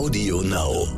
Audio Now.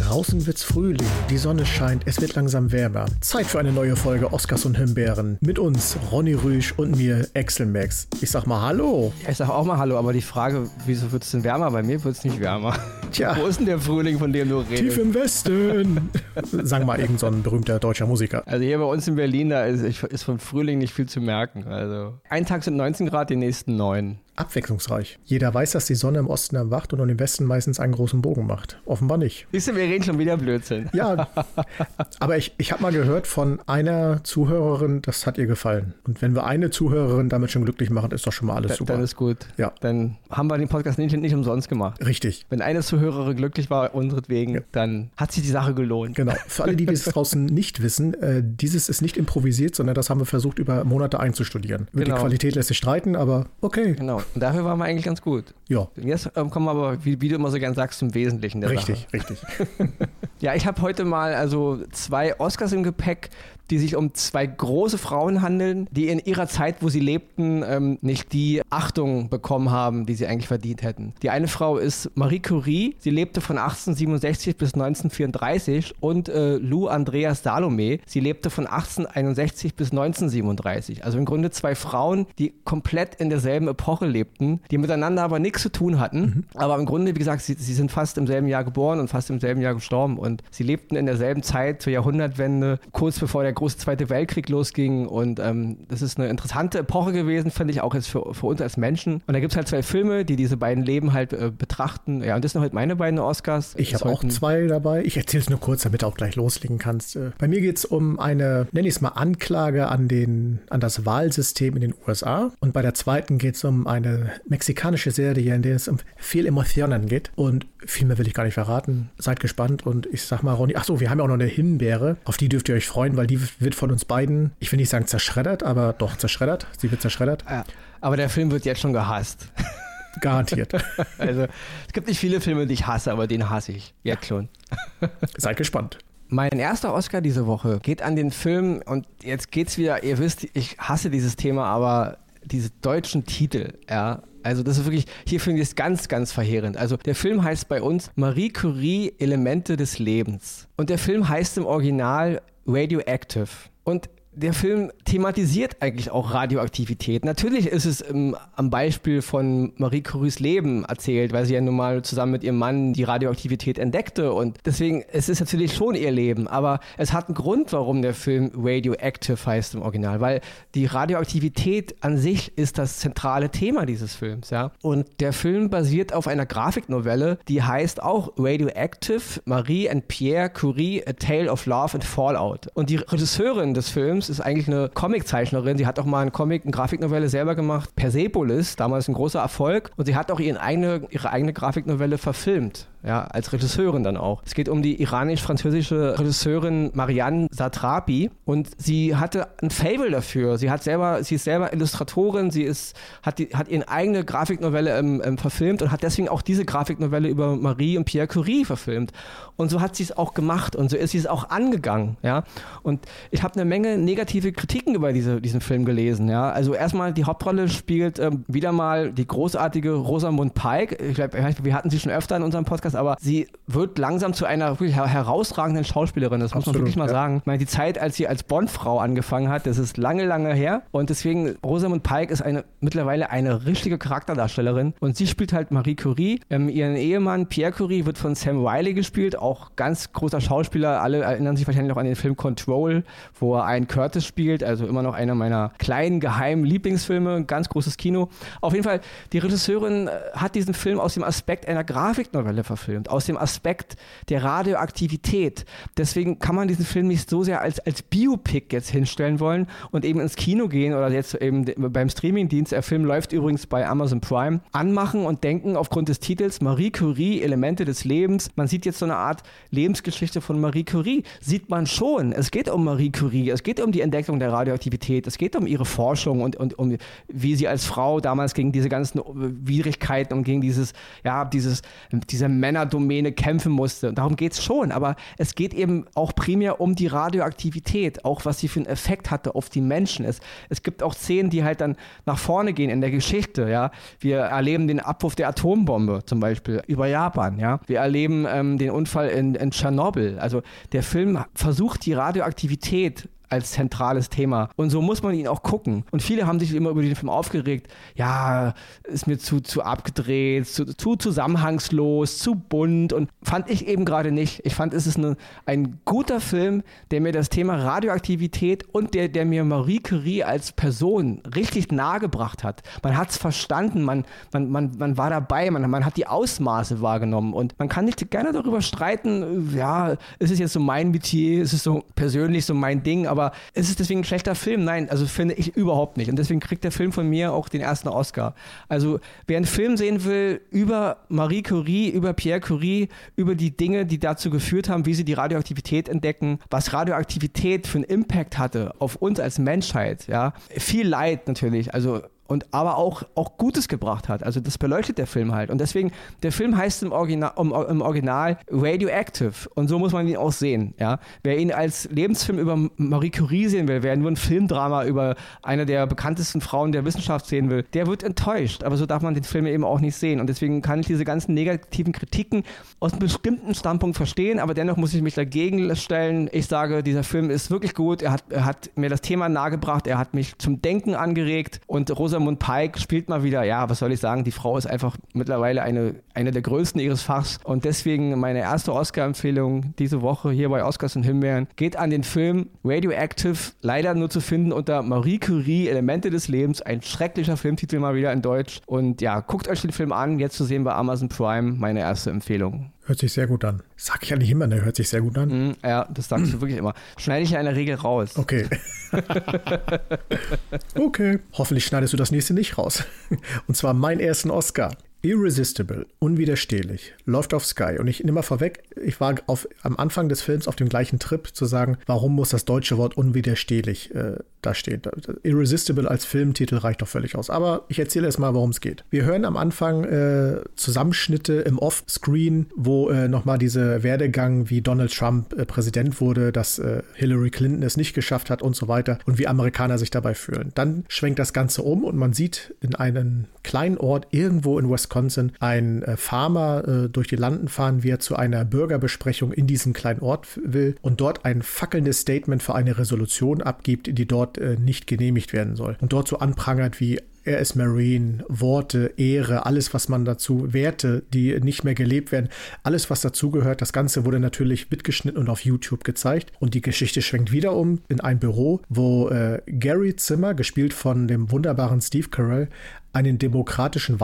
Draußen wird's Frühling, die Sonne scheint, es wird langsam wärmer. Zeit für eine neue Folge Oscars und Himbeeren. Mit uns Ronny Rüsch und mir Axel Max. Ich sag mal Hallo. Ich sag auch mal Hallo, aber die Frage, wieso wird es denn wärmer? Bei mir wird es nicht wärmer. Tja. Wo ist denn der Frühling, von dem du redest? Tief im Westen. Sang mal irgend so ein berühmter deutscher Musiker. Also hier bei uns in Berlin, da ist, ist von Frühling nicht viel zu merken. Also ein Tag sind 19 Grad, die nächsten 9. Abwechslungsreich. Jeder weiß, dass die Sonne im Osten erwacht und im Westen meistens einen großen Bogen macht. Offenbar nicht. Siehst du, wir reden schon wieder Blödsinn. Ja, aber ich, ich habe mal gehört von einer Zuhörerin, das hat ihr gefallen. Und wenn wir eine Zuhörerin damit schon glücklich machen, ist doch schon mal alles Da- super. Dann ist gut. Ja. Dann haben wir den Podcast nicht, nicht umsonst gemacht. Richtig. Wenn eine Zuhörerin glücklich war, unseretwegen, dann hat sich die Sache gelohnt. Genau. Für alle, die das draußen nicht wissen, äh, dieses ist nicht improvisiert, sondern das haben wir versucht, über Monate einzustudieren. Über Genau. die Qualität lässt sich streiten, aber okay. Genau. Und dafür waren wir eigentlich ganz gut. Ja, Jetzt ähm, kommen wir aber, wie, wie du immer so gern sagst, zum Wesentlichen der Sache. richtig, richtig. Ja, ich habe heute mal also zwei Oscars im Gepäck, die sich um zwei große Frauen handeln, die in ihrer Zeit, wo sie lebten, ähm, nicht die Achtung bekommen haben, die sie eigentlich verdient hätten. Die eine Frau ist Marie Curie. Sie lebte von 1867 bis 1934 und äh, Lou Andreas Salome. Sie lebte von 1861 bis 1937. Also im Grunde zwei Frauen, die komplett in derselben Epoche lebten, die miteinander aber nichts zu tun hatten. Aber im Grunde, wie gesagt, sie, sie sind fast im selben Jahr geboren und fast im selben Jahr gestorben. Und sie lebten in derselben Zeit zur Jahrhundertwende, kurz bevor der große Zweite Weltkrieg losging. Und ähm, das ist eine interessante Epoche gewesen, finde ich auch jetzt für, für uns als Menschen. Und da gibt es halt zwei Filme, die diese beiden Leben halt äh, betrachten. Ja, und das sind heute meine beiden Oscars. Ich habe auch zwei dabei. Ich erzähle es nur kurz, damit du auch gleich loslegen kannst. Äh, Bei mir geht es um eine, nenne ich es mal, Anklage an, den, an das Wahlsystem in den USA. Und bei der zweiten geht es um eine mexikanische Serie, in der es um viel Emotionen geht. Und viel mehr will ich gar nicht verraten. Seid gespannt. Und ich sag mal, Ronny, ach so, wir haben ja auch noch eine Himbeere. Auf die dürft ihr euch freuen, weil die wird von uns beiden, ich will nicht sagen zerschreddert, aber doch zerschreddert. Sie wird zerschreddert. Ja, aber der Film wird jetzt schon gehasst. Garantiert. Also es gibt nicht viele Filme, die ich hasse, aber den hasse ich. Jetzt schon. Seid gespannt. Mein erster Oscar diese Woche geht an den Film und jetzt geht's wieder, ihr wisst, ich hasse dieses Thema, aber diese deutschen Titel, ja. Also das ist wirklich, hier finde ich es ganz, ganz verheerend. Also der Film heißt bei uns Marie Curie Elemente des Lebens. Und der Film heißt im Original Radioactive. Und der Film thematisiert eigentlich auch Radioaktivität. Natürlich ist es ähm, am Beispiel von Marie Curies Leben erzählt, weil sie ja nun mal zusammen mit ihrem Mann die Radioaktivität entdeckte und deswegen, es ist natürlich schon ihr Leben, aber es hat einen Grund, warum der Film Radioactive heißt im Original, weil die Radioaktivität an sich ist das zentrale Thema dieses Films, ja. Und der Film basiert auf einer Grafiknovelle, die heißt auch Radioactive, Marie and Pierre Curie, A Tale of Love and Fallout. Und die Regisseurin des Films ist eigentlich eine Comiczeichnerin. Sie hat auch mal einen Comic, eine Grafiknovelle selber gemacht, Persepolis, damals ein großer Erfolg. Und sie hat auch ihren eigene, ihre eigene Grafiknovelle verfilmt. Ja, als Regisseurin dann auch. Es geht um die iranisch-französische Regisseurin Marianne Satrapi und sie hatte ein Fable dafür. Sie hat selber, sie ist selber Illustratorin, sie ist, hat, die, hat ihre eigene Grafiknovelle ähm, ähm, verfilmt und hat deswegen auch diese Grafiknovelle über Marie und Pierre Curie verfilmt. Und so hat sie es auch gemacht und so ist sie es auch angegangen, ja. Und ich habe eine Menge negative Kritiken über diese, diesen Film gelesen, ja. Also erstmal die Hauptrolle spielt ähm, wieder mal die großartige Rosamund Pike. Ich glaube, wir hatten sie schon öfter in unserem Podcast, aber sie wird langsam zu einer wirklich her herausragenden Schauspielerin. Das muss man Absolut, wirklich mal ja. sagen. Ich meine, die Zeit, als sie als Bond-Frau angefangen hat, das ist lange, lange her. Und deswegen, Rosamund Pike ist eine mittlerweile eine richtige Charakterdarstellerin. Und sie spielt halt Marie Curie. Ähm, ihren Ehemann Pierre Curie wird von Sam Wiley gespielt, auch ganz großer Schauspieler. Alle erinnern sich wahrscheinlich noch an den Film Control, wo er einen Curtis spielt, also immer noch einer meiner kleinen, geheimen Lieblingsfilme, ganz großes Kino. Auf jeden Fall, die Regisseurin äh, hat diesen Film aus dem Aspekt einer Grafiknovelle verfilmt, aus dem Aspekt der Radioaktivität. Deswegen kann man diesen Film nicht so sehr als, als Biopic jetzt hinstellen wollen und eben ins Kino gehen oder jetzt eben beim Streamingdienst, der Film läuft übrigens bei Amazon Prime, anmachen und denken aufgrund des Titels Marie Curie, Elemente des Lebens. Man sieht jetzt so eine Art Lebensgeschichte von Marie Curie. Sieht man schon. Es geht um Marie Curie, es geht um die Entdeckung der Radioaktivität, es geht um ihre Forschung und, und um wie sie als Frau damals gegen diese ganzen Widrigkeiten und gegen dieses, ja, dieses, diese Männerdomäne kämpfen musste. Darum geht es schon, aber es geht eben auch primär um die Radioaktivität, auch was sie für einen Effekt hatte auf die Menschen. Es, es gibt auch Szenen, die halt dann nach vorne gehen in der Geschichte. Ja? Wir erleben den Abwurf der Atombombe zum Beispiel über Japan. Ja? Wir erleben ähm, den Unfall in, in Tschernobyl. Also der Film versucht die Radioaktivität als zentrales Thema. Und so muss man ihn auch gucken. Und viele haben sich immer über den Film aufgeregt. Ja, ist mir zu, zu abgedreht, zu, zu zusammenhangslos, zu bunt. Und fand ich eben gerade nicht. Ich fand, es ist eine, ein guter Film, der mir das Thema Radioaktivität und der, der mir Marie Curie als Person richtig nahegebracht hat. Man hat es verstanden, man, man, man, man war dabei, man, man hat die Ausmaße wahrgenommen. Und man kann nicht gerne darüber streiten, ja, ist es jetzt so mein Metier, ist es so persönlich so mein Ding, aber aber ist es deswegen ein schlechter Film? Nein, also finde ich überhaupt nicht. Und deswegen kriegt der Film von mir auch den ersten Oscar. Also wer einen Film sehen will über Marie Curie, über Pierre Curie, über die Dinge, die dazu geführt haben, wie sie die Radioaktivität entdecken, was Radioaktivität für einen Impact hatte auf uns als Menschheit, ja. Viel Leid natürlich, also und aber auch, auch Gutes gebracht hat. Also das beleuchtet der Film halt. Und deswegen, der Film heißt im Original, im, im Original Radioactive. Und so muss man ihn auch sehen. Ja? Wer ihn als Lebensfilm über Marie Curie sehen will, wer nur ein Filmdrama über eine der bekanntesten Frauen der Wissenschaft sehen will, der wird enttäuscht. Aber so darf man den Film eben auch nicht sehen. Und deswegen kann ich diese ganzen negativen Kritiken aus einem bestimmten Standpunkt verstehen, aber dennoch muss ich mich dagegen stellen. Ich sage, dieser Film ist wirklich gut. Er hat, er hat mir das Thema nahegebracht. Er hat mich zum Denken angeregt. Und Rosa Rosamund Pike spielt mal wieder, ja, was soll ich sagen, die Frau ist einfach mittlerweile eine, eine der größten ihres Fachs. Und deswegen meine erste Oscar-Empfehlung diese Woche hier bei Oscars und Himbeeren. Geht an den Film Radioactive, leider nur zu finden unter Marie Curie, Elemente des Lebens, ein schrecklicher Filmtitel mal wieder in Deutsch. Und ja, guckt euch den Film an, jetzt zu sehen bei Amazon Prime, meine erste Empfehlung. Hört sich sehr gut an. Sag ich ja nicht immer, ne? Hört sich sehr gut an. Mm, ja, das sagst du wirklich immer. Schneide ich in der Regel raus. Okay. okay. Hoffentlich schneidest du das nächste nicht raus. Und zwar meinen ersten Oscar. Irresistible, unwiderstehlich, läuft auf Sky. Und ich nehme mal vorweg, ich war auf, am Anfang des Films auf dem gleichen Trip zu sagen, warum muss das deutsche Wort unwiderstehlich äh, da stehen. Irresistible als Filmtitel reicht doch völlig aus. Aber ich erzähle erst mal, worum es geht. Wir hören am Anfang äh, Zusammenschnitte im Off-Screen, wo äh, nochmal diese Werdegang, wie Donald Trump äh, Präsident wurde, dass äh, Hillary Clinton es nicht geschafft hat und so weiter und wie Amerikaner sich dabei fühlen. Dann schwenkt das Ganze um und man sieht in einem kleinen Ort irgendwo in Wisconsin ein äh, Farmer äh, durch die Landen fahren, wie er zu einer Bürgerbesprechung in diesem kleinen Ort will und dort ein fackelndes Statement für eine Resolution abgibt, die dort äh, nicht genehmigt werden soll. Und dort so anprangert wie er ist Marine, Worte, Ehre, alles, was man dazu, Werte, die nicht mehr gelebt werden, alles, was dazugehört. Das Ganze wurde natürlich mitgeschnitten und auf YouTube gezeigt. Und die Geschichte schwenkt wieder um in ein Büro, wo äh, Gary Zimmer, gespielt von dem wunderbaren Steve Carell, einen demokratischen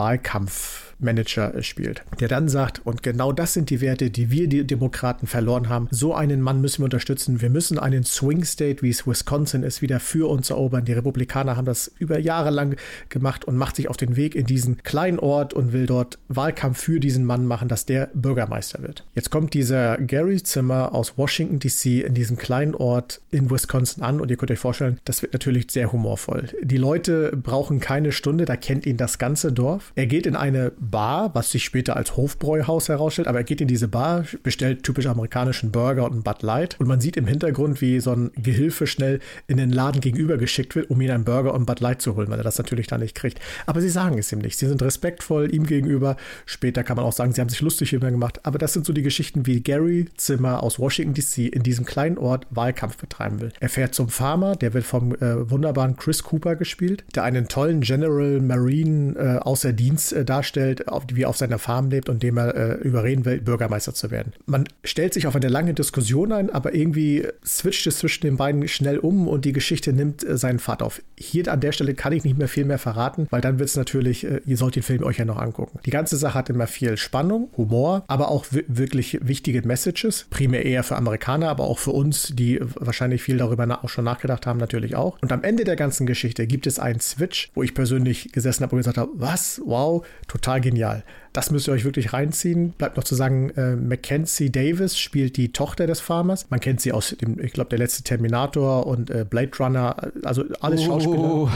Wahlkampfmanager spielt, der dann sagt, und genau das sind die Werte, die wir, die Demokraten, verloren haben. So einen Mann müssen wir unterstützen. Wir müssen einen Swing State, wie es Wisconsin ist, wieder für uns erobern. Die Republikaner haben das über Jahre lang gemacht und macht sich auf den Weg in diesen kleinen Ort und will dort Wahlkampf für diesen Mann machen, dass der Bürgermeister wird. Jetzt kommt dieser Gary Zimmer aus Washington DC in diesem kleinen Ort in Wisconsin an und ihr könnt euch vorstellen, das wird natürlich sehr humorvoll. Die Leute brauchen keine Stunde, da kennt ihn das ganze Dorf. Er geht in eine Bar, was sich später als Hofbräuhaus herausstellt, aber er geht in diese Bar, bestellt typisch amerikanischen Burger und einen Bud Light und man sieht im Hintergrund, wie so ein Gehilfe schnell in den Laden gegenüber geschickt wird, um ihn einen Burger und Bud Light zu holen, weil er das natürlich dann nicht kriegt. Aber sie sagen es ihm nicht. Sie sind respektvoll ihm gegenüber. Später kann man auch sagen, sie haben sich lustig über ihn gemacht. Aber das sind so die Geschichten, wie Gary Zimmer aus Washington DC in diesem kleinen Ort Wahlkampf betreiben will. Er fährt zum Farmer, der wird vom äh, wunderbaren Chris Cooper gespielt, der einen tollen General Marine Marine äh, außer Dienst äh, darstellt, auf, wie er auf seiner Farm lebt und dem er äh, überreden will, Bürgermeister zu werden. Man stellt sich auf eine lange Diskussion ein, aber irgendwie switcht es zwischen den beiden schnell um und die Geschichte nimmt äh, seinen Pfad auf. Hier an der Stelle kann ich nicht mehr viel mehr verraten, weil dann wird es natürlich, äh, ihr sollt den Film euch ja noch angucken. Die ganze Sache hat immer viel Spannung, Humor, aber auch wirklich wichtige Messages, primär eher für Amerikaner, aber auch für uns, die wahrscheinlich viel darüber auch schon nachgedacht haben, natürlich auch. Und am Ende der ganzen Geschichte gibt es einen Switch, wo ich persönlich gesessen habe und gesagt habe, was, wow, total genial. Das müsst ihr euch wirklich reinziehen. Bleibt noch zu sagen, äh, Mackenzie Davis spielt die Tochter des Farmers. Man kennt sie aus dem, ich glaube, der letzte Terminator und äh, Blade Runner, also alles oh. Schauspieler.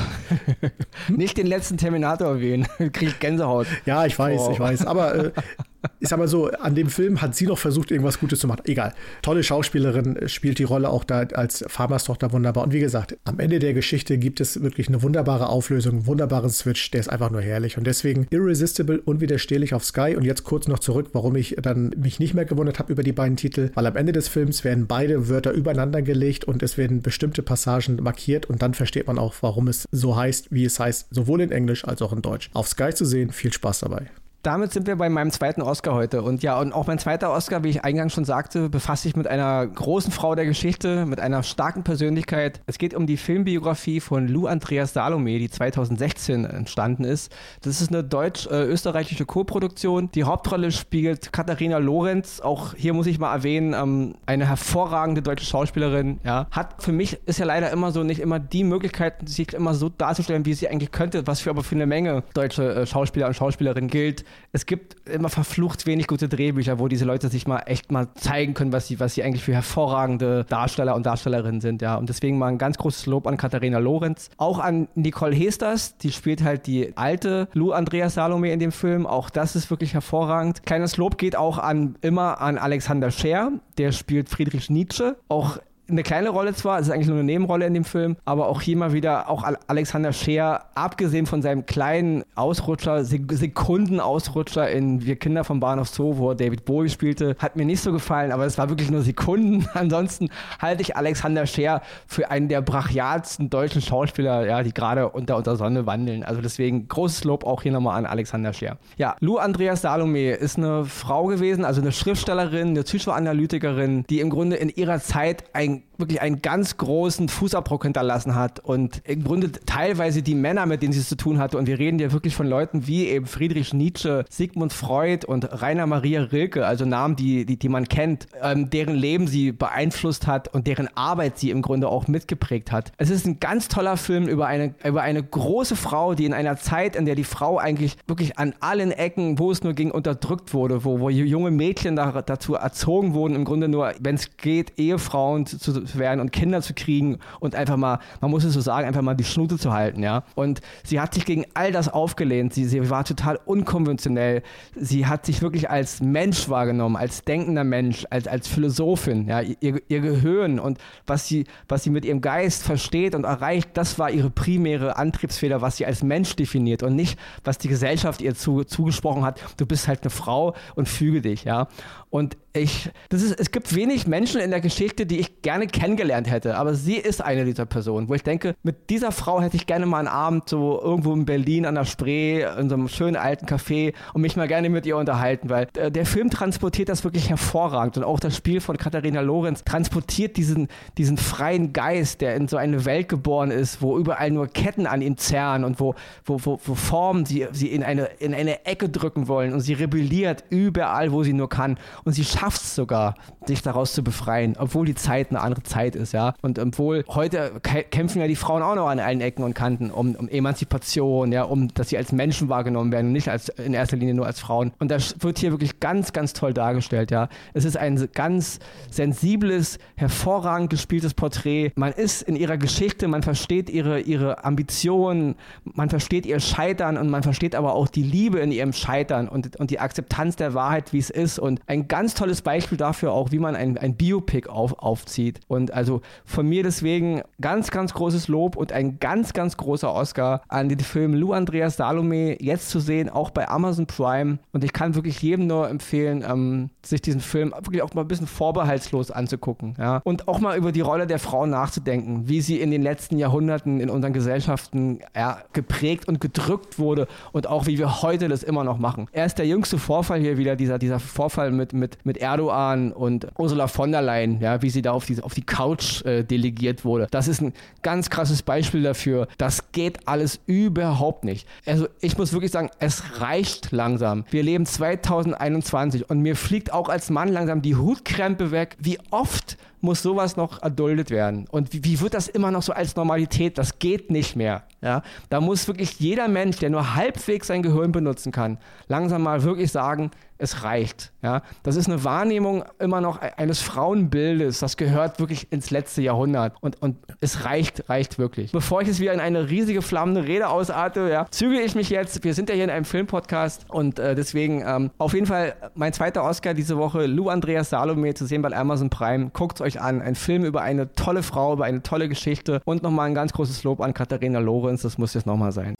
Nicht den letzten Terminator erwähnen, kriege ich Gänsehaut. Ja, ich weiß, oh. ich weiß. Aber äh, Ist aber so, an dem Film hat sie noch versucht, irgendwas Gutes zu machen. Egal. Tolle Schauspielerin spielt die Rolle auch da als Farmerstochter wunderbar. Und wie gesagt, am Ende der Geschichte gibt es wirklich eine wunderbare Auflösung, einen wunderbaren Switch, der ist einfach nur herrlich. Und deswegen Irresistible, unwiderstehlich auf Sky. Und jetzt kurz noch zurück, warum ich dann mich nicht mehr gewundert habe über die beiden Titel, weil am Ende des Films werden beide Wörter übereinander gelegt und es werden bestimmte Passagen markiert und dann versteht man auch, warum es so heißt, wie es heißt, sowohl in Englisch als auch in Deutsch. Auf Sky zu sehen, viel Spaß dabei damit sind wir bei meinem zweiten Oscar heute. Und ja, und auch mein zweiter Oscar, wie ich eingangs schon sagte, befasst sich mit einer großen Frau der Geschichte, mit einer starken Persönlichkeit. Es geht um die Filmbiografie von Lou Andreas Salome, die 2016 entstanden ist. Das ist eine deutsch-österreichische Co-Produktion. Die Hauptrolle spielt Katharina Lorenz. Auch hier muss ich mal erwähnen, ähm, eine hervorragende deutsche Schauspielerin. Ja. Hat für mich ist ja leider immer so nicht immer die Möglichkeit, sich immer so darzustellen, wie sie eigentlich könnte, was für aber für eine Menge deutsche äh, Schauspieler und Schauspielerinnen gilt es gibt immer verflucht wenig gute Drehbücher, wo diese Leute sich mal echt mal zeigen können, was sie, was sie eigentlich für hervorragende Darsteller und Darstellerinnen sind, ja. Und deswegen mal ein ganz großes Lob an Katharina Lorenz. Auch an Nicole Hesters, die spielt halt die alte Lou Andrea Salome in dem Film. Auch das ist wirklich hervorragend. Kleines Lob geht auch an, immer an Alexander Scher, der spielt Friedrich Nietzsche. Auch eine kleine Rolle zwar, es ist eigentlich nur eine Nebenrolle in dem Film, aber auch hier mal wieder auch Alexander Scheer, abgesehen von seinem kleinen Ausrutscher, Sekunden-Ausrutscher in Wir Kinder vom Bahnhof Zoo, wo David Bowie spielte, hat mir nicht so gefallen, aber es war wirklich nur Sekunden. Ansonsten halte ich Alexander Scheer für einen der brachialsten deutschen Schauspieler, ja, die gerade unter, unter Sonne wandeln. Also deswegen großes Lob auch hier nochmal an Alexander Scheer. Ja, Lou Andreas Salome ist eine Frau gewesen, also eine Schriftstellerin, eine Psychoanalytikerin, die im Grunde in ihrer Zeit ein and wirklich einen ganz großen Fußabdruck hinterlassen hat und im Grunde teilweise die Männer, mit denen sie es zu tun hatte. Und wir reden ja wirklich von Leuten wie eben Friedrich Nietzsche, Sigmund Freud und Rainer Maria Rilke, also Namen, die, die, die man kennt, ähm, deren Leben sie beeinflusst hat und deren Arbeit sie im Grunde auch mitgeprägt hat. Es ist ein ganz toller Film über eine, über eine große Frau, die in einer Zeit, in der die Frau eigentlich wirklich an allen Ecken, wo es nur ging, unterdrückt wurde, wo, wo junge Mädchen da, dazu erzogen wurden, im Grunde nur, wenn es geht, Ehefrauen zu, zu werden und Kinder zu kriegen und einfach mal, man muss es so sagen, einfach mal die Schnute zu halten, ja. Und sie hat sich gegen all das aufgelehnt. Sie, sie war total unkonventionell. Sie hat sich wirklich als Mensch wahrgenommen, als denkender Mensch, als, als Philosophin, ja. Ihr, ihr Gehirn und was sie, was sie mit ihrem Geist versteht und erreicht, das war ihre primäre Antriebsfeder, was sie als Mensch definiert und nicht, was die Gesellschaft ihr zu, zugesprochen hat. Du bist halt eine Frau und füge dich, ja. Und ich, das ist, es gibt wenig Menschen in der Geschichte, die ich gerne kennengelernt hätte, aber sie ist eine dieser Personen, wo ich denke, mit dieser Frau hätte ich gerne mal einen Abend so irgendwo in Berlin an der Spree, in so einem schönen alten Café und mich mal gerne mit ihr unterhalten, weil der, der Film transportiert das wirklich hervorragend und auch das Spiel von Katharina Lorenz transportiert diesen, diesen freien Geist, der in so eine Welt geboren ist, wo überall nur Ketten an ihm zerren und wo, wo, wo, wo Formen sie, sie in, eine, in eine Ecke drücken wollen und sie rebelliert überall, wo sie nur kann und sie schafft es sogar, sich daraus zu befreien, obwohl die Zeit eine andere Zeit ist, ja. Und obwohl heute kämpfen ja die Frauen auch noch an allen Ecken und Kanten um, um Emanzipation, ja, um, dass sie als Menschen wahrgenommen werden und nicht als, in erster Linie nur als Frauen. Und das wird hier wirklich ganz, ganz toll dargestellt, ja. Es ist ein ganz sensibles, hervorragend gespieltes Porträt. Man ist in ihrer Geschichte, man versteht ihre, ihre Ambitionen, man versteht ihr Scheitern und man versteht aber auch die Liebe in ihrem Scheitern und, und die Akzeptanz der Wahrheit, wie es ist. Und ein ganz tolles Beispiel dafür auch, wie man ein, ein Biopic auf, aufzieht. Und also von mir deswegen ganz, ganz großes Lob und ein ganz, ganz großer Oscar an den Film Lou Andreas Salome jetzt zu sehen, auch bei Amazon Prime. Und ich kann wirklich jedem nur empfehlen, ähm, sich diesen Film wirklich auch mal ein bisschen vorbehaltslos anzugucken. Ja? Und auch mal über die Rolle der Frau nachzudenken, wie sie in den letzten Jahrhunderten in unseren Gesellschaften ja, geprägt und gedrückt wurde und auch wie wir heute das immer noch machen. Er ist der jüngste Vorfall hier wieder, dieser, dieser Vorfall mit, mit mit, mit Erdogan und Ursula von der Leyen, ja, wie sie da auf die, auf die Couch äh, delegiert wurde. Das ist ein ganz krasses Beispiel dafür. Das geht alles überhaupt nicht. Also ich muss wirklich sagen, es reicht langsam. Wir leben 2021 und mir fliegt auch als Mann langsam die Hutkrempe weg, wie oft muss sowas noch erduldet werden. Und wie, wie, wird das immer noch so als Normalität? Das geht nicht mehr. Ja? Da muss wirklich jeder Mensch, der nur halbwegs sein Gehirn benutzen kann, langsam mal wirklich sagen, es reicht. Ja? Das ist eine Wahrnehmung immer noch e-, eines Frauenbildes. Das gehört wirklich ins letzte Jahrhundert. Und, und es reicht, reicht wirklich. Bevor ich es wieder in eine riesige flammende Rede ausarte, ja, züge ich mich jetzt. Wir sind ja hier in einem Filmpodcast und äh, deswegen ähm, auf jeden Fall mein zweiter Oscar diese Woche, Lou Andreas Salome, zu sehen bei Amazon Prime. Guckt euch an. Ein Film über eine tolle Frau, über eine tolle Geschichte und nochmal ein ganz großes Lob an Katharina Lorenz. Das muss jetzt nochmal sein.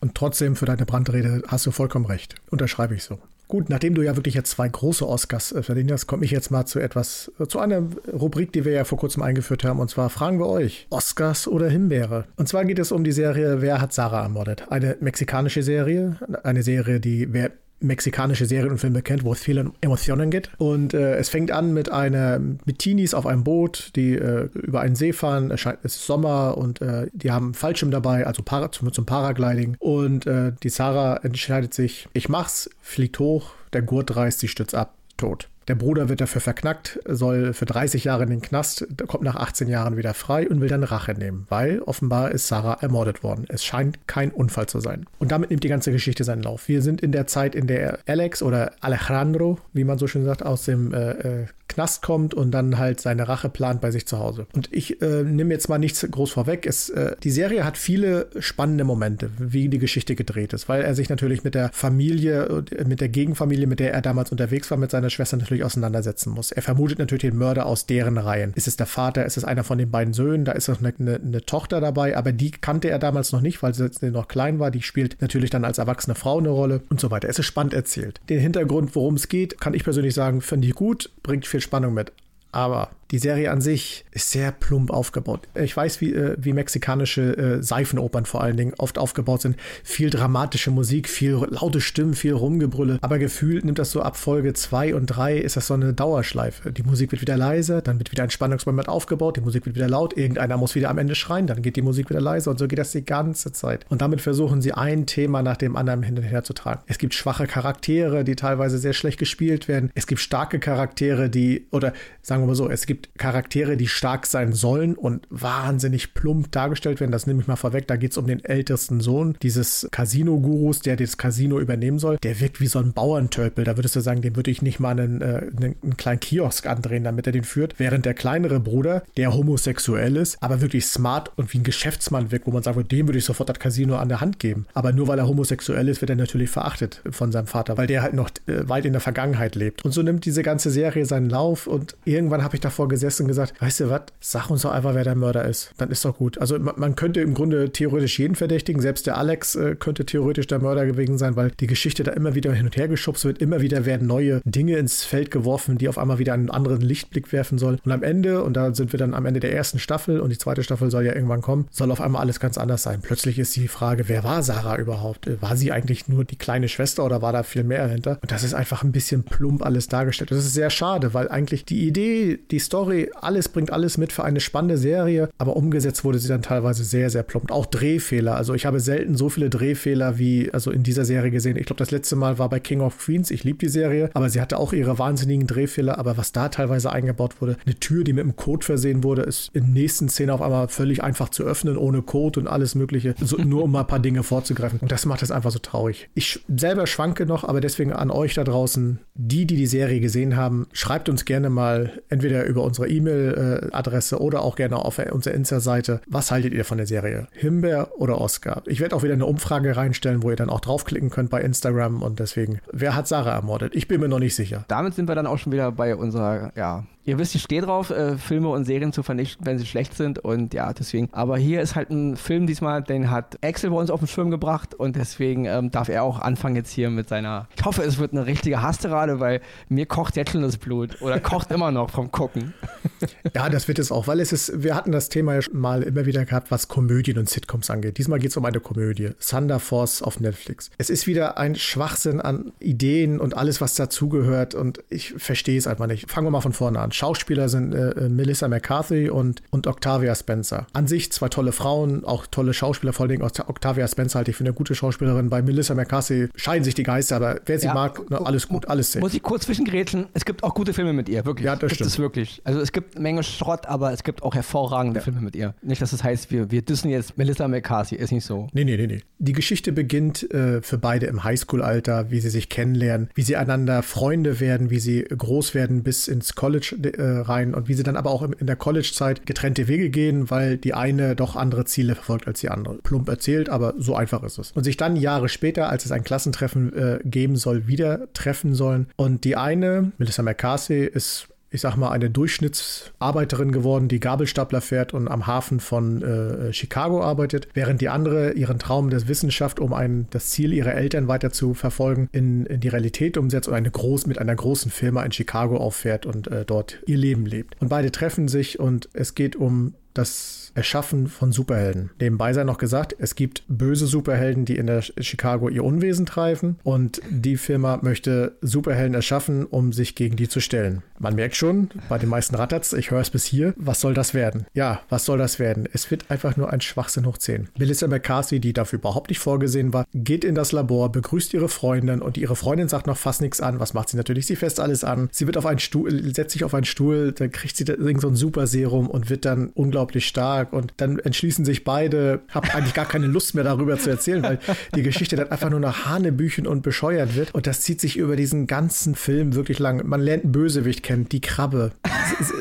Und trotzdem für deine Brandrede hast du vollkommen recht. Unterschreibe ich so. Gut, nachdem du ja wirklich jetzt zwei große Oscars äh, verdient hast, komme ich jetzt mal zu etwas, äh, zu einer Rubrik, die wir ja vor kurzem eingeführt haben. Und zwar fragen wir euch, Oscars oder Himbeere? Und zwar geht es um die Serie Wer hat Sarah ermordet? Eine mexikanische Serie, eine Serie, die wer mexikanische Serien und Filme kennt, wo es viele Emotionen gibt. Und äh, es fängt an mit einer mit Teenies auf einem Boot, die äh, über einen See fahren. Es, ist Sommer und äh, die haben Fallschirm dabei, also Para, zum, zum Paragliding. Und äh, die Sarah entscheidet sich, ich mach's, fliegt hoch, der Gurt reißt, sie stürzt ab, tot. Der Bruder wird dafür verknackt, soll für 30 Jahre in den Knast, kommt nach 18 Jahren wieder frei und will dann Rache nehmen, weil offenbar ist Sarah ermordet worden. Es scheint kein Unfall zu sein. Und damit nimmt die ganze Geschichte seinen Lauf. Wir sind in der Zeit, in der Alex oder Alejandro, wie man so schön sagt, aus dem äh, äh Knast kommt und dann halt seine Rache plant bei sich zu Hause. Und ich äh, nehme jetzt mal nichts groß vorweg. Es, äh, die Serie hat viele spannende Momente, wie die Geschichte gedreht ist, weil er sich natürlich mit der Familie, äh, mit der Gegenfamilie, mit der er damals unterwegs war, mit seiner Schwester natürlich auseinandersetzen muss. Er vermutet natürlich den Mörder aus deren Reihen. Ist es der Vater? Ist es einer von den beiden Söhnen? Da ist noch eine, eine, eine Tochter dabei, aber die kannte er damals noch nicht, weil sie noch klein war. Die spielt natürlich dann als erwachsene Frau eine Rolle und so weiter. Es ist spannend erzählt. Den Hintergrund, worum es geht, kann ich persönlich sagen, finde ich gut, bringt viel Spannung mit. Aber die Serie an sich ist sehr plump aufgebaut. Ich weiß, wie, äh, wie mexikanische äh, Seifenopern vor allen Dingen oft aufgebaut sind. Viel dramatische Musik, viel laute Stimmen, viel Rumgebrülle. Aber gefühlt nimmt das so ab Folge 2 und 3 ist das so eine Dauerschleife. Die Musik wird wieder leise, dann wird wieder ein Spannungsmoment aufgebaut, die Musik wird wieder laut, irgendeiner muss wieder am Ende schreien, dann geht die Musik wieder leise und so geht das die ganze Zeit. Und damit versuchen sie ein Thema nach dem anderen hin und her zu tragen. Es gibt schwache Charaktere, die teilweise sehr schlecht gespielt werden. Es gibt starke Charaktere, die, oder sagen wir mal so, es gibt gibt Charaktere, die stark sein sollen und wahnsinnig plump dargestellt werden. Das nehme ich mal vorweg. Da geht es um den ältesten Sohn dieses Casino-Gurus, der das Casino übernehmen soll. Der wirkt wie so ein Bauerntölpel. Da würdest du sagen, dem würde ich nicht mal einen, äh, einen, einen kleinen Kiosk andrehen, damit er den führt. Während der kleinere Bruder, der homosexuell ist, aber wirklich smart und wie ein Geschäftsmann wirkt, wo man sagt, dem würde ich sofort das Casino an der Hand geben. Aber nur weil er homosexuell ist, wird er natürlich verachtet von seinem Vater, weil der halt noch äh, weit in der Vergangenheit lebt. Und so nimmt diese ganze Serie seinen Lauf und irgendwann habe ich davor gesessen und gesagt, weißt du was, sag uns doch einfach, wer der Mörder ist. Dann ist doch gut. Also man, man könnte im Grunde theoretisch jeden verdächtigen. Selbst der Alex äh, könnte theoretisch der Mörder gewesen sein, weil die Geschichte da immer wieder hin und her geschubst wird. Immer wieder werden neue Dinge ins Feld geworfen, die auf einmal wieder einen anderen Lichtblick werfen sollen. Und am Ende, und da sind wir dann am Ende der ersten Staffel und die zweite Staffel soll ja irgendwann kommen, soll auf einmal alles ganz anders sein. Plötzlich ist die Frage, wer war Sarah überhaupt? War sie eigentlich nur die kleine Schwester oder war da viel mehr dahinter? Und das ist einfach ein bisschen plump alles dargestellt. Das ist sehr schade, weil eigentlich die Idee, die Story, alles bringt alles mit für eine spannende Serie, aber umgesetzt wurde sie dann teilweise sehr, sehr plump. Auch Drehfehler. Also ich habe selten so viele Drehfehler wie also in dieser Serie gesehen. Ich glaube, das letzte Mal war bei King of Queens. Ich liebe die Serie, aber sie hatte auch ihre wahnsinnigen Drehfehler. Aber was da teilweise eingebaut wurde, eine Tür, die mit einem Code versehen wurde, ist in der nächsten Szene auf einmal völlig einfach zu öffnen, ohne Code und alles Mögliche. So, nur um mal ein paar Dinge vorzugreifen. Und das macht es einfach so traurig. Ich selber schwanke noch, aber deswegen an euch da draußen, die, die die Serie gesehen haben, schreibt uns gerne mal entweder über unsere E-Mail-Adresse oder auch gerne auf unserer Insta-Seite. Was haltet ihr von der Serie? Himbeer oder Oscar? Ich werde auch wieder eine Umfrage reinstellen, wo ihr dann auch draufklicken könnt bei Instagram und deswegen, wer hat Sarah ermordet? Ich bin mir noch nicht sicher. Damit sind wir dann auch schon wieder bei unserer ja, Ihr wisst, ich stehe drauf, äh, Filme und Serien zu vernichten, wenn sie schlecht sind. Und ja, deswegen. Aber hier ist halt ein Film diesmal, den hat Axel bei uns auf den Schirm gebracht. Und deswegen ähm, darf er auch anfangen jetzt hier mit seiner. Ich hoffe, es wird eine richtige Hasterade, weil mir kocht jetzt schon das Blut. Oder kocht immer noch vom Gucken. ja, das wird es auch, weil es ist, wir hatten das Thema ja schon mal immer wieder gehabt, was Komödien und Sitcoms angeht. Diesmal geht es um eine Komödie. Thunder Force auf Netflix. Es ist wieder ein Schwachsinn an Ideen und alles, was dazugehört. Und ich verstehe es einfach nicht. Fangen wir mal von vorne an. Schauspieler sind äh, äh, Melissa McCarthy und, und Octavia Spencer. An sich zwei tolle Frauen, auch tolle Schauspieler, vor allem Octavia Spencer halte ich für eine gute Schauspielerin. Bei Melissa McCarthy scheiden sich die Geister, aber wer sie ja, mag, na, alles gut, alles safe. Muss ich kurz zwischengrätschen, es gibt auch gute Filme mit ihr, wirklich. Ja, das gibt stimmt. Es wirklich. Also es gibt eine Menge Schrott, aber es gibt auch hervorragende ja. Filme mit ihr. Nicht, dass das heißt, wir, wir dissen jetzt Melissa McCarthy, ist nicht so. Nee, nee, nee, nee. Die Geschichte beginnt äh, für beide im Highschool-Alter, wie sie sich kennenlernen, wie sie einander Freunde werden, wie sie groß werden bis ins College rein und wie sie dann aber auch in der College-Zeit getrennte Wege gehen, weil die eine doch andere Ziele verfolgt als die andere. Plump erzählt, aber so einfach ist es. Und sich dann Jahre später, als es ein Klassentreffen äh, geben soll, wieder treffen sollen. Und die eine, Melissa McCarthy, ist ich sag mal, eine Durchschnittsarbeiterin geworden, die Gabelstapler fährt und am Hafen von äh, Chicago arbeitet, während die andere ihren Traum der Wissenschaft, um ein, das Ziel ihrer Eltern weiter zu verfolgen, in, in die Realität umsetzt und eine groß, mit einer großen Firma in Chicago auffährt und äh, dort ihr Leben lebt. Und beide treffen sich und es geht um das Erschaffen von Superhelden. Nebenbei sei noch gesagt, es gibt böse Superhelden, die in der Chicago ihr Unwesen treiben und die Firma möchte Superhelden erschaffen, um sich gegen die zu stellen. Man merkt schon, bei den meisten Ratterts, ich höre es bis hier, was soll das werden? Ja, was soll das werden? Es wird einfach nur ein Schwachsinn hoch 10. Melissa McCarthy, die dafür überhaupt nicht vorgesehen war, geht in das Labor, begrüßt ihre Freundin und ihre Freundin sagt noch fast nichts an. Was macht sie natürlich? Sie fest alles an. Sie wird auf einen Stuhl, setzt sich auf einen Stuhl, dann kriegt sie so ein Super Serum und wird dann unglaublich stark Tag und dann entschließen sich beide, habe eigentlich gar keine Lust mehr darüber zu erzählen, weil die Geschichte dann einfach nur nach Hanebüchen und bescheuert wird und das zieht sich über diesen ganzen Film wirklich lang. Man lernt einen Bösewicht kennen, die Krabbe.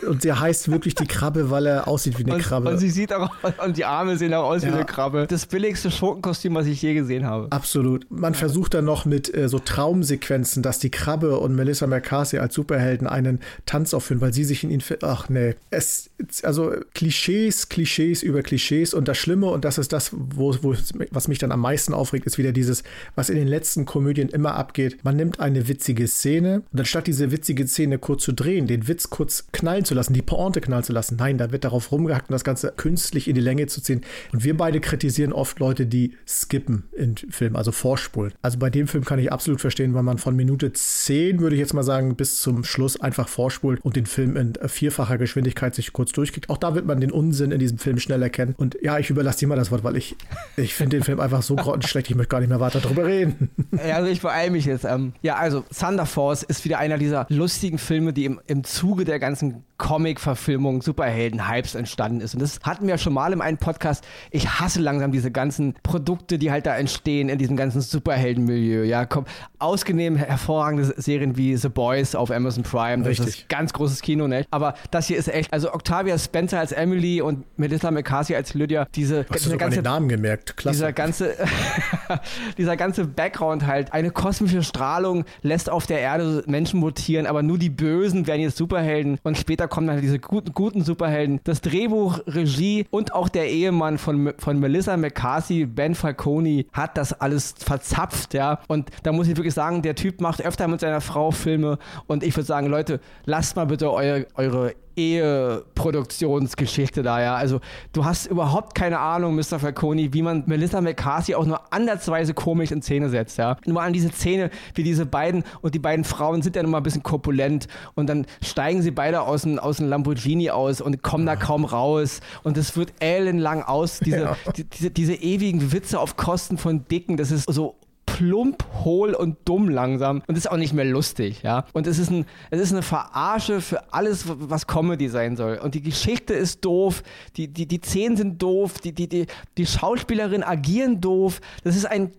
Und sie heißt wirklich die Krabbe, weil er aussieht wie eine und, Krabbe. Und sie sieht auch, und die Arme sehen auch aus ja. wie eine Krabbe. Das billigste Schurkenkostüm, was ich je gesehen habe. Absolut. Man versucht dann noch mit äh, so Traumsequenzen, dass die Krabbe und Melissa McCarthy als Superhelden einen Tanz aufführen, weil sie sich in ihn. Ach nee. Es, also Klischees, Klischees Klischees über Klischees und das Schlimme, und das ist das, wo, wo, was mich dann am meisten aufregt, ist wieder dieses, was in den letzten Komödien immer abgeht. Man nimmt eine witzige Szene und anstatt diese witzige Szene kurz zu drehen, den Witz kurz knallen zu lassen, die Pointe knallen zu lassen, nein, da wird darauf rumgehackt und das Ganze künstlich in die Länge zu ziehen. Und wir beide kritisieren oft Leute, die skippen in Filmen, also vorspulen. Also bei dem Film kann ich absolut verstehen, weil man von Minute 10, würde ich jetzt mal sagen, bis zum Schluss einfach vorspult und den Film in vierfacher Geschwindigkeit sich kurz durchkriegt. Auch da wird man den Unsinn in diesem Film schnell erkennen. Und ja, ich überlasse dir mal das Wort, weil ich, ich finde den Film einfach so grottenschlecht, ich möchte gar nicht mehr weiter darüber reden. Ja, also ich beeile mich jetzt. Ähm, ja, also Thunder Force ist wieder einer dieser lustigen Filme, die im, im Zuge der ganzen Comic-Verfilmung, Superhelden-Hypes entstanden ist. Und das hatten wir schon mal in einem Podcast. Ich hasse langsam diese ganzen Produkte, die halt da entstehen in diesem ganzen Superhelden-Milieu. Ja, komm, ausgenehm hervorragende Serien wie The Boys auf Amazon Prime. Das Richtig. ist ganz großes Kino, ne? Aber das hier ist echt, also Octavia Spencer als Emily und Melissa McCarthy als Lydia, diese, Hast diese du ganze, den Namen gemerkt, klasse. Dieser ganze, dieser ganze Background halt, eine kosmische Strahlung lässt auf der Erde Menschen mutieren, aber nur die Bösen werden jetzt Superhelden und später kommen dann diese guten, guten Superhelden. Das Drehbuch, Regie und auch der Ehemann von, von Melissa McCarthy, Ben Falcone, hat das alles verzapft, ja. Und da muss ich wirklich sagen, der Typ macht öfter mit seiner Frau Filme und ich würde sagen, Leute, lasst mal bitte eure, eure Eheproduktionsgeschichte da, ja. Also du hast überhaupt keine Ahnung, Mr. Falcone, wie man Melissa McCarthy auch nur andersweise komisch in Szene setzt, ja. Nur an diese Szene, wie diese beiden und die beiden Frauen sind ja nun mal ein bisschen korpulent und dann steigen sie beide aus dem, aus dem Lamborghini aus und kommen da kaum raus und es wird ellenlang aus, diese, ja. die, diese, diese ewigen Witze auf Kosten von Dicken, das ist so plump, hohl und dumm langsam und ist auch nicht mehr lustig, ja. Und es ist, ein, es ist eine Verarsche für alles, was Comedy sein soll. Und die Geschichte ist doof, die, die, die Szenen sind doof, die, die, die, die Schauspielerinnen agieren doof. Das ist ein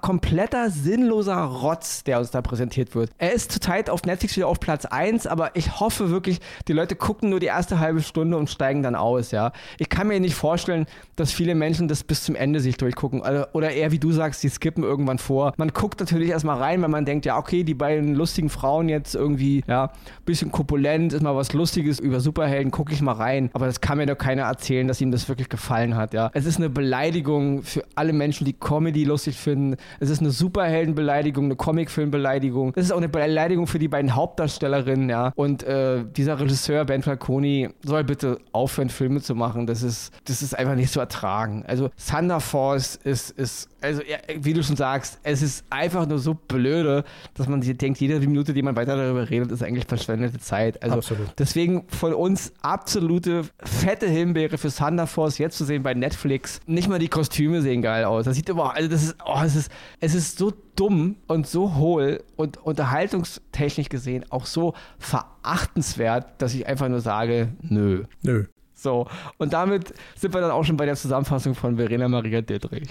kompletter, sinnloser Rotz, der uns da präsentiert wird. Er ist zurzeit auf Netflix wieder auf Platz 1, aber ich hoffe wirklich, die Leute gucken nur die erste halbe Stunde und steigen dann aus, ja. Ich kann mir nicht vorstellen, dass viele Menschen das bis zum Ende sich durchgucken. Also, oder eher, wie du sagst, die skippen irgendwann vor man guckt natürlich erstmal rein, wenn man denkt, ja, okay, die beiden lustigen Frauen jetzt irgendwie, ja, bisschen korpulent, ist mal was Lustiges über Superhelden, gucke ich mal rein. Aber das kann mir doch keiner erzählen, dass ihm das wirklich gefallen hat, ja. Es ist eine Beleidigung für alle Menschen, die Comedy lustig finden. Es ist eine Superheldenbeleidigung, eine Comicfilmbeleidigung. Es ist auch eine Beleidigung für die beiden Hauptdarstellerinnen, ja. Und äh, dieser Regisseur, Ben Falcone, soll bitte aufhören, Filme zu machen. Das ist, das ist einfach nicht zu ertragen. Also Thunder Force ist, ist also wie du schon sagst, es es ist einfach nur so blöde, dass man sich denkt, jede Minute, die man weiter darüber redet, ist eigentlich verschwendete Zeit. Also Absolut. deswegen von uns absolute fette Himbeere für Thunder Force jetzt zu sehen bei Netflix. Nicht mal die Kostüme sehen geil aus. Das sieht immer, also das ist, oh, es ist, es ist so dumm und so hohl und unterhaltungstechnisch gesehen auch so verachtenswert, dass ich einfach nur sage, nö. Nö. So, und damit sind wir dann auch schon bei der Zusammenfassung von Verena Maria Dittrich.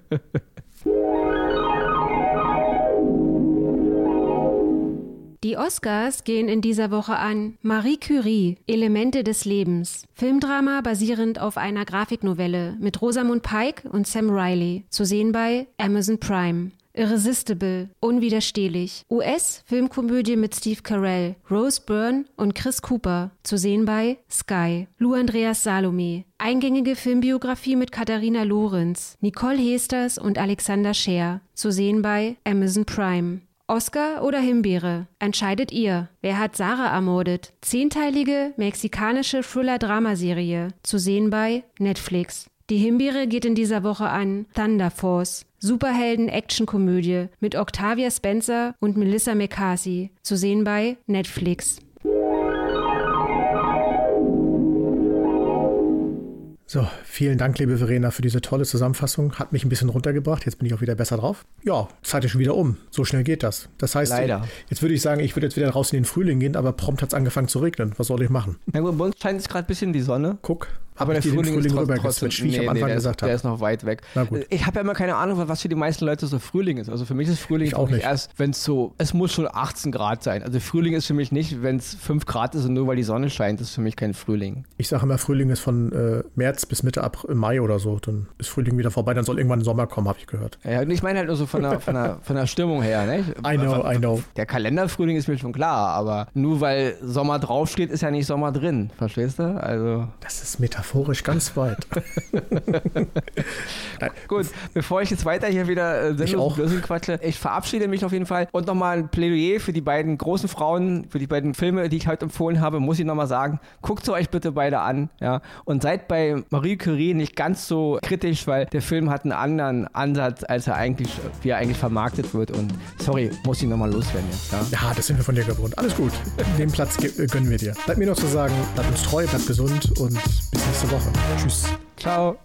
Die Oscars gehen in dieser Woche an Marie Curie, Elemente des Lebens. Filmdrama basierend auf einer Grafiknovelle mit Rosamund Pike und Sam Riley. Zu sehen bei Amazon Prime. Irresistible, unwiderstehlich. US-Filmkomödie mit Steve Carell, Rose Byrne und Chris Cooper. Zu sehen bei Sky. Lou Andreas Salome. Eingängige Filmbiografie mit Katharina Lorenz, Nicole Hesters und Alexander Scheer. Zu sehen bei Amazon Prime. Oscar oder Himbeere? Entscheidet ihr. Wer hat Sarah ermordet? Zehnteilige mexikanische Thriller-Dramaserie. Zu sehen bei Netflix. Die Himbeere geht in dieser Woche an Thunder Force. Superhelden-Action-Komödie mit Octavia Spencer und Melissa McCarthy. Zu sehen bei Netflix. So, vielen Dank, liebe Verena, für diese tolle Zusammenfassung. Hat mich ein bisschen runtergebracht. Jetzt bin ich auch wieder besser drauf. Ja, Zeit ist schon wieder um. So schnell geht das. Das heißt, Leider. jetzt würde ich sagen, ich würde jetzt wieder raus in den Frühling gehen, aber prompt hat es angefangen zu regnen. Was soll ich machen? Na gut, bei uns scheint es gerade ein bisschen die Sonne. Guck. Aber der Frühling, Frühling ist trotzdem, rübergeswitcht, wie ich am Anfang der, gesagt ist, der habe. ist noch weit weg. Ich habe ja immer keine Ahnung, was für die meisten Leute so Frühling ist. Also für mich ist Frühling Ich auch nicht. erst, wenn es so, es muss schon 18 Grad sein. Also Frühling ist für mich nicht, wenn es 5 Grad ist und nur weil die Sonne scheint, ist für mich kein Frühling. Ich sage immer, Frühling ist von äh, März bis Mitte April, Mai oder so. Dann ist Frühling wieder vorbei. Dann soll irgendwann Sommer kommen, habe ich gehört. Ja, und ich meine halt nur so von der, von der, von der Stimmung her. Ne? I know, I know. Der Kalenderfrühling ist mir schon klar, aber nur weil Sommer draufsteht, ist ja nicht Sommer drin. Verstehst du? Also Das ist metaphorisch ganz weit. Gut, bevor ich jetzt weiter hier wieder äh, Ich auch. quatsche, ich verabschiede mich auf jeden Fall und nochmal ein Plädoyer für die beiden großen Frauen, für die beiden Filme, die ich heute empfohlen habe, muss ich nochmal sagen, guckt sie euch bitte beide an, ja, und seid bei Marie Curie nicht ganz so kritisch, weil der Film hat einen anderen Ansatz, als er eigentlich, wie er eigentlich vermarktet wird und sorry, muss ich nochmal loswerden jetzt, ja. Ja, das sind wir von dir gewohnt. Alles gut. Den Platz äh, gönnen wir dir. Bleibt mir noch zu sagen, bleibt uns treu, bleibt gesund und bis nächste Woche. Tschüss. Ciao.